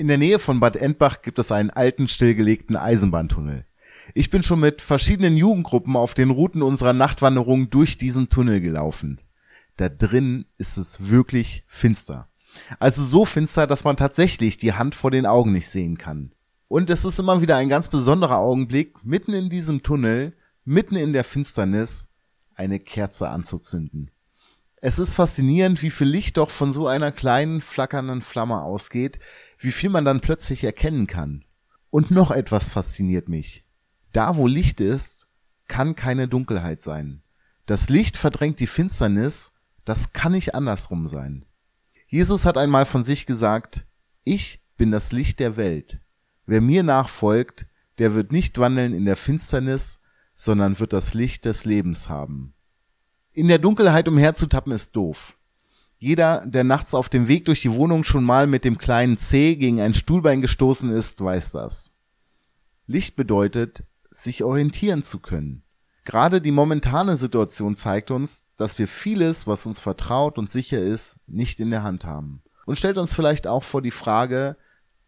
In der Nähe von Bad Endbach gibt es einen alten, stillgelegten Eisenbahntunnel. Ich bin schon mit verschiedenen Jugendgruppen auf den Routen unserer Nachtwanderung durch diesen Tunnel gelaufen. Da drin ist es wirklich finster. Also so finster, dass man tatsächlich die Hand vor den Augen nicht sehen kann. Und es ist immer wieder ein ganz besonderer Augenblick, mitten in diesem Tunnel, mitten in der Finsternis, eine Kerze anzuzünden. Es ist faszinierend, wie viel Licht doch von so einer kleinen flackernden Flamme ausgeht, wie viel man dann plötzlich erkennen kann. Und noch etwas fasziniert mich. Da, wo Licht ist, kann keine Dunkelheit sein. Das Licht verdrängt die Finsternis, das kann nicht andersrum sein. Jesus hat einmal von sich gesagt, ich bin das Licht der Welt. Wer mir nachfolgt, der wird nicht wandeln in der Finsternis, sondern wird das Licht des Lebens haben. In der Dunkelheit umherzutappen ist doof. Jeder, der nachts auf dem Weg durch die Wohnung schon mal mit dem kleinen C gegen ein Stuhlbein gestoßen ist, weiß das. Licht bedeutet, sich orientieren zu können. Gerade die momentane Situation zeigt uns, dass wir vieles, was uns vertraut und sicher ist, nicht in der Hand haben. Und stellt uns vielleicht auch vor die Frage,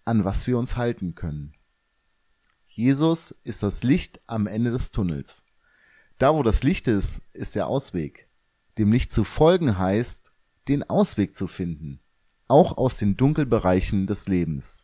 an was wir uns halten können. Jesus ist das Licht am Ende des Tunnels. Da, wo das Licht ist, ist der Ausweg. Dem Licht zu folgen heißt, den Ausweg zu finden, auch aus den Dunkelbereichen des Lebens.